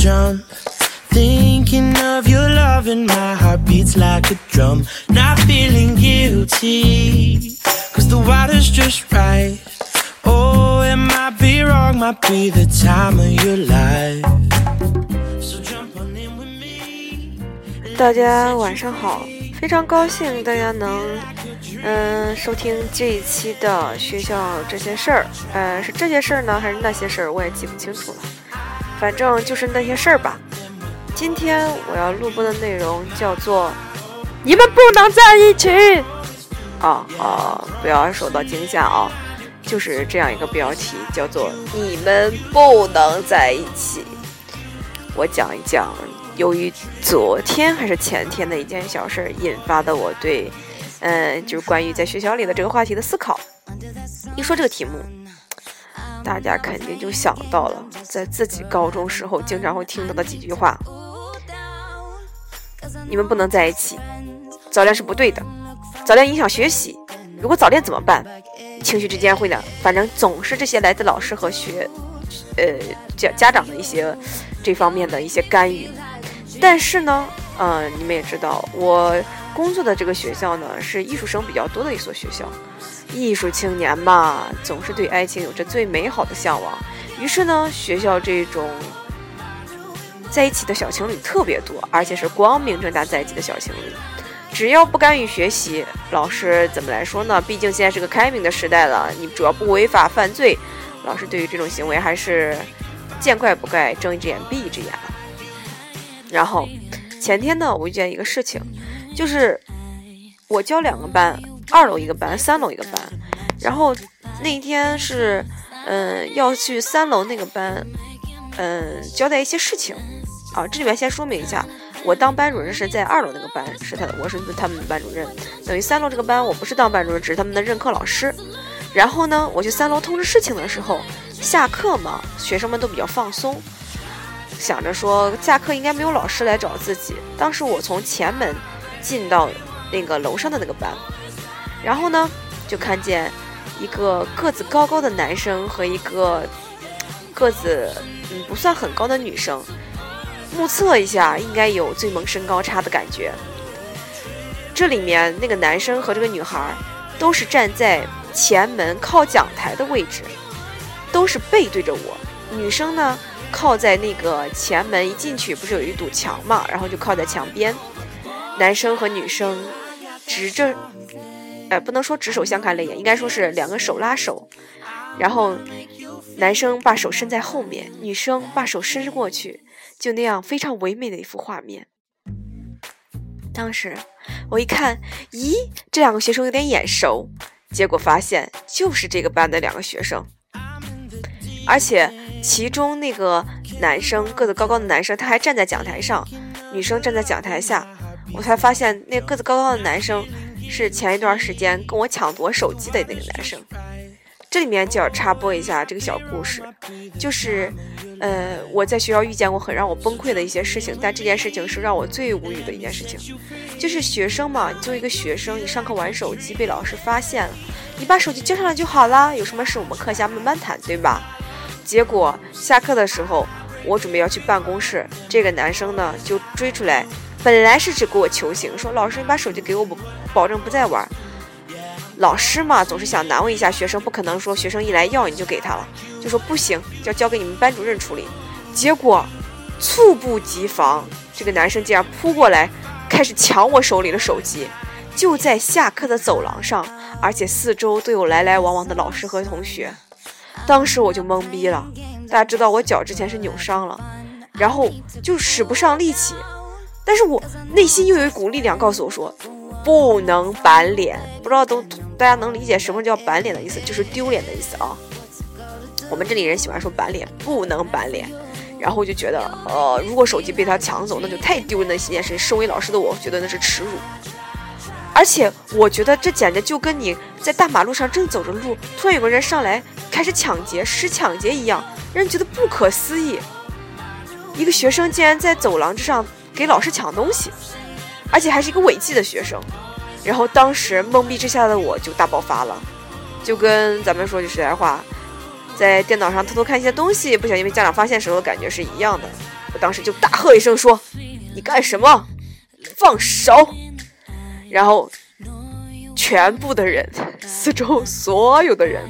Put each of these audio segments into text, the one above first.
jump. Thinking of your love and my heart beats like a drum. Not feeling guilty, cause the water's just right. Oh, it might be wrong, might be the time of your life. So jump on in with me. 大家晚上好，非常高兴大家能嗯收听这一期的学校这些事儿，呃是这些事儿呢还是那些事儿我也记不清楚了，反正就是那些事儿吧。今天我要录播的内容叫做“你们不能在一起”，啊啊，不要受到惊吓啊，就是这样一个标题，叫做“你们不能在一起”。我讲一讲，由于昨天还是前天的一件小事儿引发的我对，嗯，就是关于在学校里的这个话题的思考。一说这个题目，大家肯定就想到了在自己高中时候经常会听到的几句话：你们不能在一起，早恋是不对的，早恋影响学习，如果早恋怎么办？情绪之间会呢，反正总是这些来自老师和学，呃家家长的一些这方面的一些干预。但是呢，呃，你们也知道，我工作的这个学校呢是艺术生比较多的一所学校，艺术青年嘛，总是对爱情有着最美好的向往。于是呢，学校这种在一起的小情侣特别多，而且是光明正大在一起的小情侣。只要不干预学习，老师怎么来说呢？毕竟现在是个开明的时代了，你主要不违法犯罪，老师对于这种行为还是见怪不怪，睁一只眼闭一只眼了。然后前天呢，我遇见一个事情，就是我教两个班，二楼一个班，三楼一个班。然后那一天是，嗯，要去三楼那个班，嗯，交代一些事情。啊，这里面先说明一下，我当班主任是在二楼那个班，是他，我是他们的班主任。等于三楼这个班我不是当班主任，只是他们的任课老师。然后呢，我去三楼通知事情的时候，下课嘛，学生们都比较放松。想着说下课应该没有老师来找自己。当时我从前门进到那个楼上的那个班，然后呢就看见一个个子高高的男生和一个个子嗯不算很高的女生，目测一下应该有最萌身高差的感觉。这里面那个男生和这个女孩都是站在前门靠讲台的位置，都是背对着我。女生呢？靠在那个前门一进去，不是有一堵墙嘛？然后就靠在墙边。男生和女生直着，呃，不能说执手相看泪眼，应该说是两个手拉手。然后男生把手伸在后面，女生把手伸过去，就那样非常唯美的一幅画面。当时我一看，咦，这两个学生有点眼熟，结果发现就是这个班的两个学生，而且。其中那个男生个子高高的男生，他还站在讲台上，女生站在讲台下。我才发现，那个子高高的男生是前一段时间跟我抢夺手机的那个男生。这里面就要插播一下这个小故事，就是，呃，我在学校遇见过很让我崩溃的一些事情，但这件事情是让我最无语的一件事情，就是学生嘛，你作为一个学生，你上课玩手机被老师发现了，你把手机交上来就好了，有什么事我们课下慢慢谈，对吧？结果下课的时候，我准备要去办公室，这个男生呢就追出来，本来是只给我求情，说老师你把手机给我，我保证不再玩。老师嘛总是想难为一下学生，不可能说学生一来要你就给他了，就说不行，要交给你们班主任处理。结果猝不及防，这个男生竟然扑过来，开始抢我手里的手机，就在下课的走廊上，而且四周都有来来往往的老师和同学。当时我就懵逼了，大家知道我脚之前是扭伤了，然后就使不上力气，但是我内心又有一股力量告诉我说，不能板脸。不知道都大家能理解什么叫板脸的意思，就是丢脸的意思啊。我们这里人喜欢说板脸，不能板脸。然后就觉得，呃，如果手机被他抢走，那就太丢人的一件事。身为老师的我，觉得那是耻辱。而且我觉得这简直就跟你在大马路上正走着路，突然有个人上来开始抢劫，使抢劫一样，让人觉得不可思议。一个学生竟然在走廊之上给老师抢东西，而且还是一个违纪的学生。然后当时懵逼之下的我就大爆发了，就跟咱们说句实在话，在电脑上偷偷看一些东西，不小心被家长发现时候的感觉是一样的。我当时就大喝一声说：“你干什么？放手！”然后全部的人，四周所有的人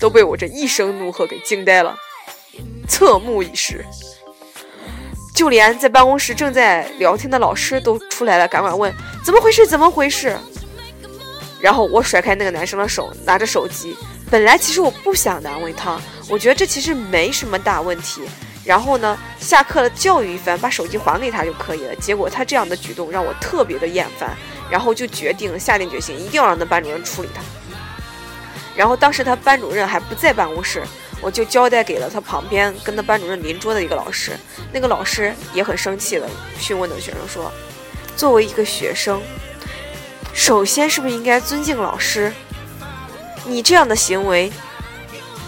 都被我这一声怒喝给惊呆了，侧目以视。就连在办公室正在聊天的老师都出来了，赶快问：“怎么回事？怎么回事？”然后我甩开那个男生的手，拿着手机。本来其实我不想难为他，我觉得这其实没什么大问题。然后呢，下课了教育一番，把手机还给他就可以了。结果他这样的举动让我特别的厌烦，然后就决定下定决心，一定要让那班主任处理他。然后当时他班主任还不在办公室，我就交代给了他旁边跟他班主任邻桌的一个老师。那个老师也很生气的询问那个学生说：“作为一个学生。”首先，是不是应该尊敬老师？你这样的行为，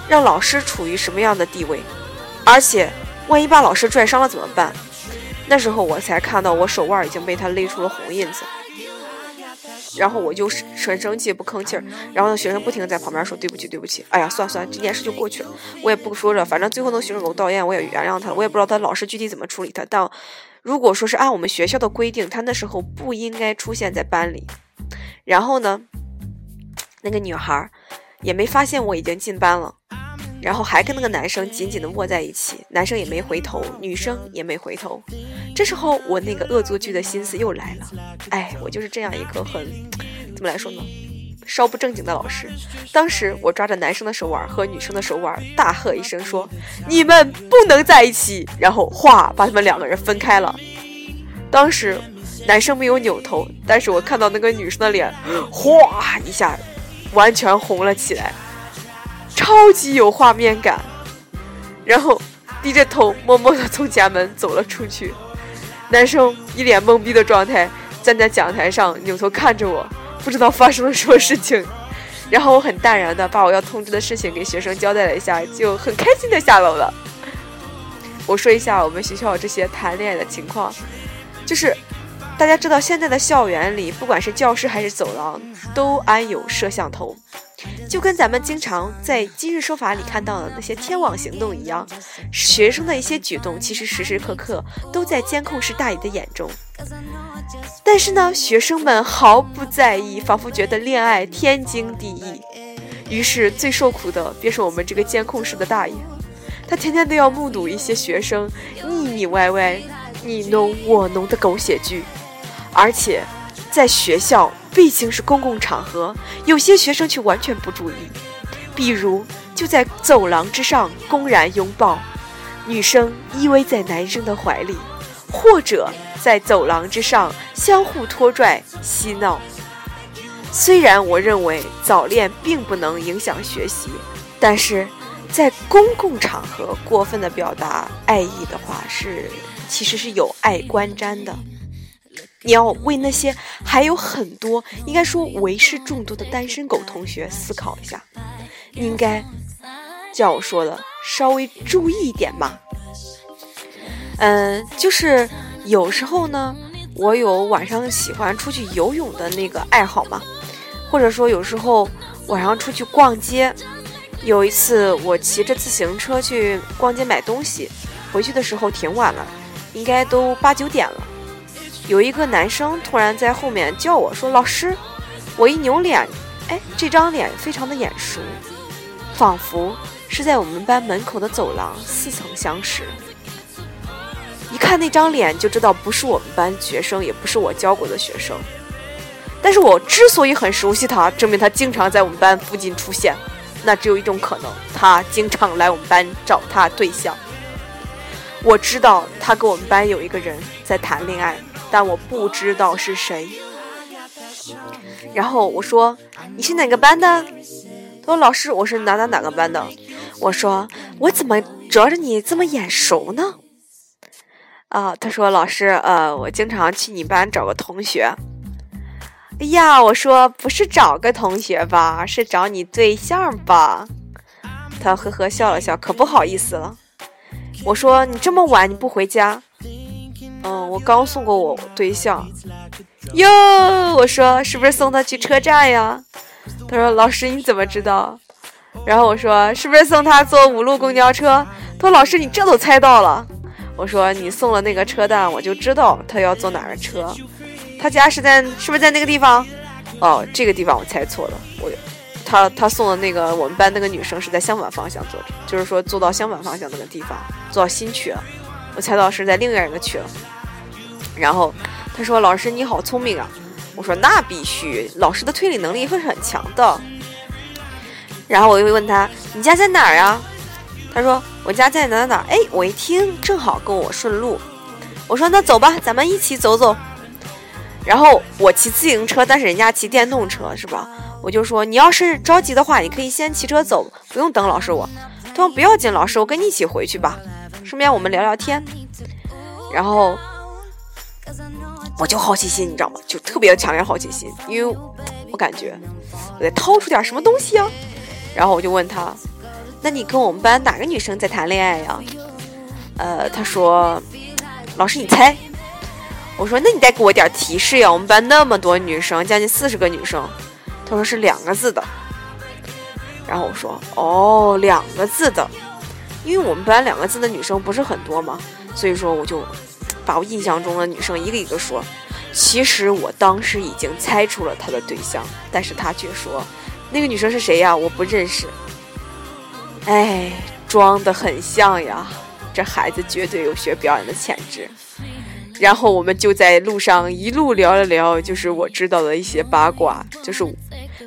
让老师处于什么样的地位？而且，万一把老师拽伤了怎么办？那时候我才看到我手腕已经被他勒出了红印子，然后我就很生气，不吭气儿。然后那学生不停的在旁边说对不起，对不起。哎呀，算算，这件事就过去了，我也不说了。反正最后那学生给我道歉，我也原谅他了。我也不知道他老师具体怎么处理他，但如果说是按我们学校的规定，他那时候不应该出现在班里。然后呢，那个女孩也没发现我已经进班了，然后还跟那个男生紧紧的握在一起，男生也没回头，女生也没回头。这时候我那个恶作剧的心思又来了，哎，我就是这样一个很怎么来说呢，稍不正经的老师。当时我抓着男生的手腕和女生的手腕，大喝一声说：“你们不能在一起！”然后哗，把他们两个人分开了。当时。男生没有扭头，但是我看到那个女生的脸，哗一下，完全红了起来，超级有画面感。然后低着头，默默地从家门走了出去。男生一脸懵逼的状态，站在讲台上，扭头看着我，不知道发生了什么事情。然后我很淡然的把我要通知的事情给学生交代了一下，就很开心的下楼了。我说一下我们学校这些谈恋爱的情况，就是。大家知道，现在的校园里，不管是教室还是走廊，都安有摄像头，就跟咱们经常在《今日说法》里看到的那些天网行动一样。学生的一些举动，其实时时刻刻都在监控室大爷的眼中。但是呢，学生们毫不在意，仿佛觉得恋爱天经地义。于是，最受苦的便是我们这个监控室的大爷，他天天都要目睹一些学生腻腻歪歪、你侬我侬的狗血剧。而且，在学校毕竟是公共场合，有些学生却完全不注意，比如就在走廊之上公然拥抱，女生依偎在男生的怀里，或者在走廊之上相互拖拽嬉闹。虽然我认为早恋并不能影响学习，但是在公共场合过分的表达爱意的话，是其实是有碍观瞻的。你要为那些还有很多，应该说为数众多的单身狗同学思考一下，应该叫我说的稍微注意一点嘛。嗯，就是有时候呢，我有晚上喜欢出去游泳的那个爱好嘛，或者说有时候晚上出去逛街。有一次我骑着自行车去逛街买东西，回去的时候挺晚了，应该都八九点了。有一个男生突然在后面叫我说：“老师。”我一扭脸，哎，这张脸非常的眼熟，仿佛是在我们班门口的走廊似曾相识。一看那张脸就知道不是我们班学生，也不是我教过的学生。但是我之所以很熟悉他，证明他经常在我们班附近出现，那只有一种可能，他经常来我们班找他对象。我知道他跟我们班有一个人在谈恋爱。但我不知道是谁。然后我说：“你是哪个班的？”他说：“老师，我是哪哪哪个班的。”我说：“我怎么觉着你这么眼熟呢？”啊，他说：“老师，呃，我经常去你班找个同学。”哎呀，我说：“不是找个同学吧，是找你对象吧？”他呵呵笑了笑，可不好意思了。我说：“你这么晚你不回家？”嗯，我刚送过我对象，哟，我说是不是送他去车站呀？他说老师你怎么知道？然后我说是不是送他坐五路公交车？他说老师你这都猜到了？我说你送了那个车单，我就知道他要坐哪儿的车。他家是在是不是在那个地方？哦，这个地方我猜错了。我他他送的那个我们班那个女生是在相反方向坐着，就是说坐到相反方向那个地方，坐到新区了。我猜到是在另外一个区了。然后他说：“老师你好聪明啊！”我说：“那必须，老师的推理能力会很强的。”然后我又问他：“你家在哪儿呀？”他说：“我家在哪哪哪。”哎，我一听正好跟我顺路。我说：“那走吧，咱们一起走走。”然后我骑自行车，但是人家骑电动车，是吧？我就说：“你要是着急的话，你可以先骑车走，不用等老师我。”他说：“不要紧，老师，我跟你一起回去吧，顺便我们聊聊天。”然后我就好奇心，你知道吗？就特别强烈好奇心，因为我感觉我得掏出点什么东西啊。然后我就问他：“那你跟我们班哪个女生在谈恋爱呀？”呃，他说：“老师，你猜。”我说：“那你再给我点提示呀！我们班那么多女生，将近四十个女生。”他说：“是两个字的。”然后我说：“哦，两个字的，因为我们班两个字的女生不是很多嘛，所以说我就把我印象中的女生一个一个说。其实我当时已经猜出了他的对象，但是他却说。”那个女生是谁呀？我不认识。哎，装的很像呀，这孩子绝对有学表演的潜质。然后我们就在路上一路聊了聊，就是我知道的一些八卦。就是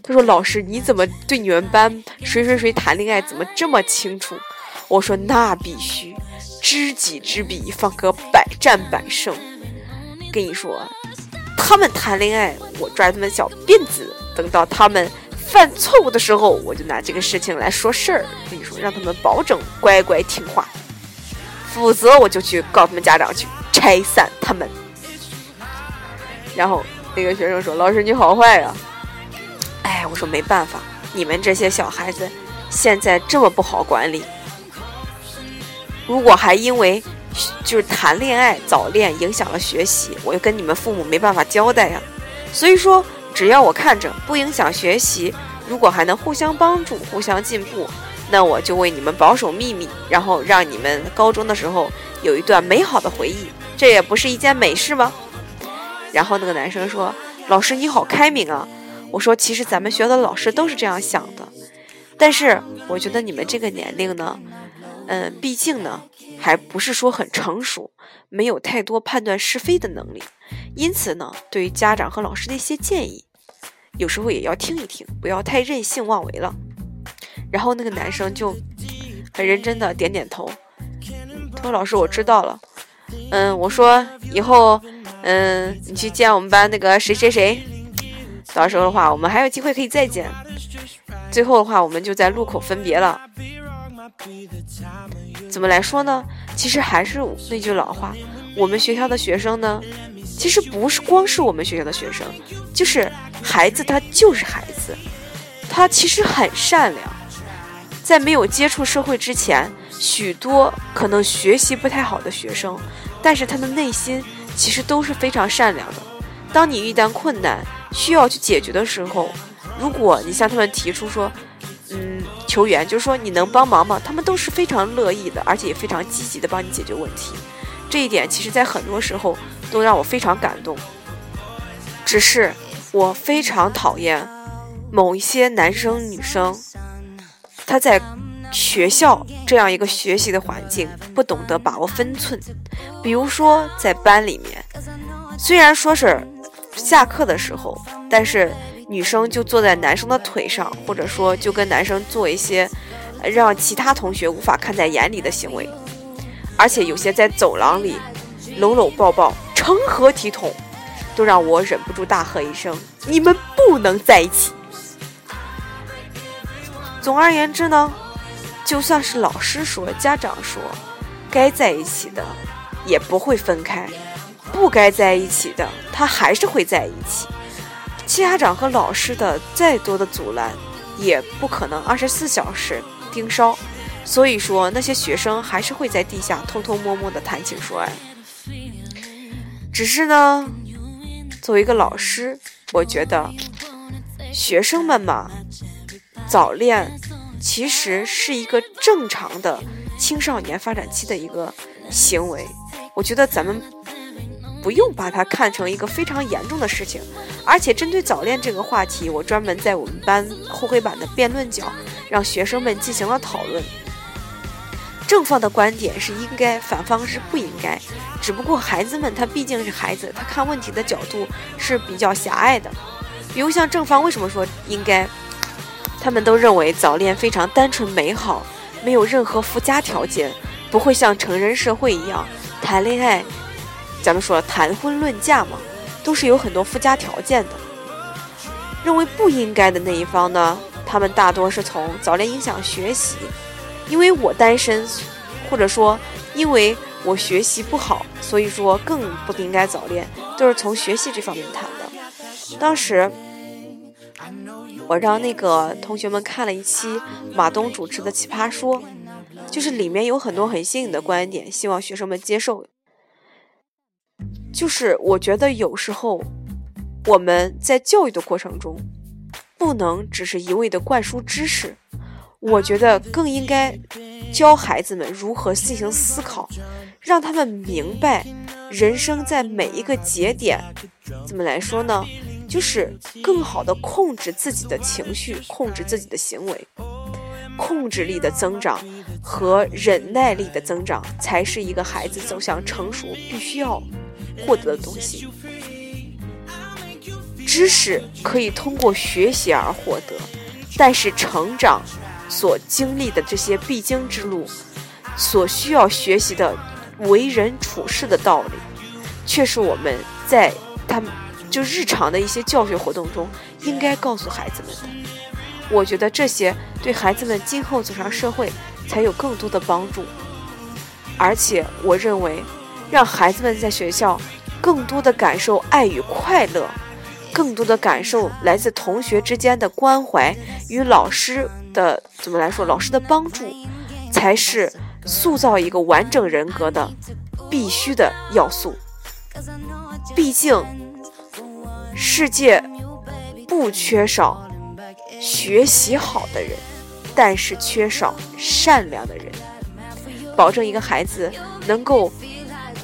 他说：“老师，你怎么对你们班谁谁谁谈恋爱怎么这么清楚？”我说：“那必须，知己知彼，方可百战百胜。”跟你说，他们谈恋爱，我抓他们小辫子，等到他们。犯错误的时候，我就拿这个事情来说事儿。跟你说，让他们保证乖乖听话，否则我就去告他们家长去拆散他们。然后那个学生说：“老师你好坏呀！”哎，我说没办法，你们这些小孩子现在这么不好管理，如果还因为就是谈恋爱早恋影响了学习，我又跟你们父母没办法交代呀。所以说。只要我看着不影响学习，如果还能互相帮助、互相进步，那我就为你们保守秘密，然后让你们高中的时候有一段美好的回忆，这也不是一件美事吗？然后那个男生说：“老师你好开明啊！”我说：“其实咱们学校的老师都是这样想的，但是我觉得你们这个年龄呢，嗯，毕竟呢还不是说很成熟，没有太多判断是非的能力，因此呢，对于家长和老师的一些建议。”有时候也要听一听，不要太任性妄为了。然后那个男生就很认真的点点头，他说：“老师，我知道了。”嗯，我说以后，嗯，你去见我们班那个谁谁谁，到时候的话，我们还有机会可以再见。最后的话，我们就在路口分别了。怎么来说呢？其实还是那句老话，我们学校的学生呢。其实不是光是我们学校的学生，就是孩子，他就是孩子，他其实很善良。在没有接触社会之前，许多可能学习不太好的学生，但是他的内心其实都是非常善良的。当你遇到困难需要去解决的时候，如果你向他们提出说，嗯，求援，就是说你能帮忙吗？他们都是非常乐意的，而且也非常积极的帮你解决问题。这一点其实，在很多时候都让我非常感动。只是我非常讨厌某一些男生女生，他在学校这样一个学习的环境不懂得把握分寸。比如说，在班里面，虽然说是下课的时候，但是女生就坐在男生的腿上，或者说就跟男生做一些让其他同学无法看在眼里的行为。而且有些在走廊里搂搂抱抱、成何体统，都让我忍不住大喝一声：“你们不能在一起！”总而言之呢，就算是老师说、家长说该在一起的，也不会分开；不该在一起的，他还是会在一起。家长和老师的再多的阻拦，也不可能二十四小时盯梢。所以说，那些学生还是会在地下偷偷摸摸的谈情说爱。只是呢，作为一个老师，我觉得学生们嘛，早恋其实是一个正常的青少年发展期的一个行为，我觉得咱们不用把它看成一个非常严重的事情。而且针对早恋这个话题，我专门在我们班厚黑板的辩论角让学生们进行了讨论。正方的观点是应该，反方是不应该。只不过孩子们他毕竟是孩子，他看问题的角度是比较狭隘的。比如像正方为什么说应该？他们都认为早恋非常单纯美好，没有任何附加条件，不会像成人社会一样谈恋爱。咱们说谈婚论嫁嘛，都是有很多附加条件的。认为不应该的那一方呢，他们大多是从早恋影响学习。因为我单身，或者说因为我学习不好，所以说更不应该早恋，都是从学习这方面谈的。当时我让那个同学们看了一期马东主持的《奇葩说》，就是里面有很多很新颖的观点，希望学生们接受。就是我觉得有时候我们在教育的过程中，不能只是一味的灌输知识。我觉得更应该教孩子们如何进行思考，让他们明白人生在每一个节点，怎么来说呢？就是更好的控制自己的情绪，控制自己的行为，控制力的增长和忍耐力的增长，才是一个孩子走向成熟必须要获得的东西。知识可以通过学习而获得，但是成长。所经历的这些必经之路，所需要学习的为人处事的道理，却是我们在他们就日常的一些教学活动中应该告诉孩子们的。我觉得这些对孩子们今后走上社会才有更多的帮助。而且，我认为让孩子们在学校更多的感受爱与快乐，更多的感受来自同学之间的关怀与老师。的怎么来说？老师的帮助才是塑造一个完整人格的必须的要素。毕竟，世界不缺少学习好的人，但是缺少善良的人。保证一个孩子能够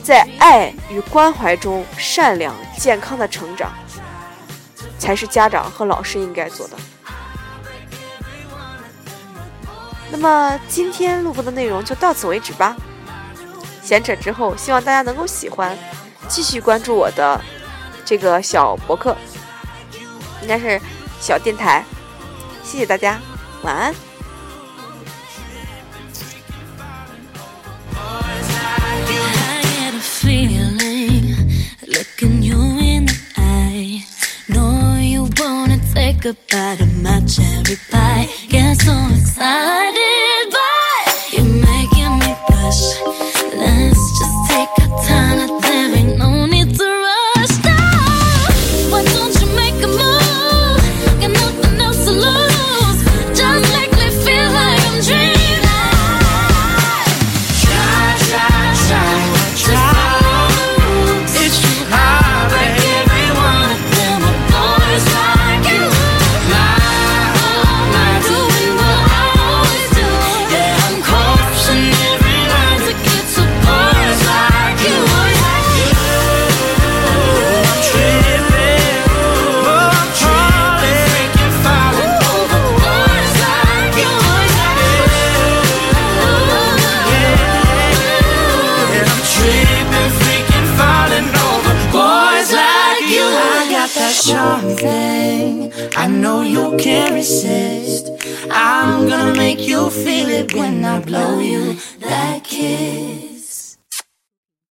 在爱与关怀中善良健康的成长，才是家长和老师应该做的。那么今天录播的内容就到此为止吧。闲扯之后，希望大家能够喜欢，继续关注我的这个小博客，应该是小电台。谢谢大家，晚安。goodbye to my cherry pie. Get so excited.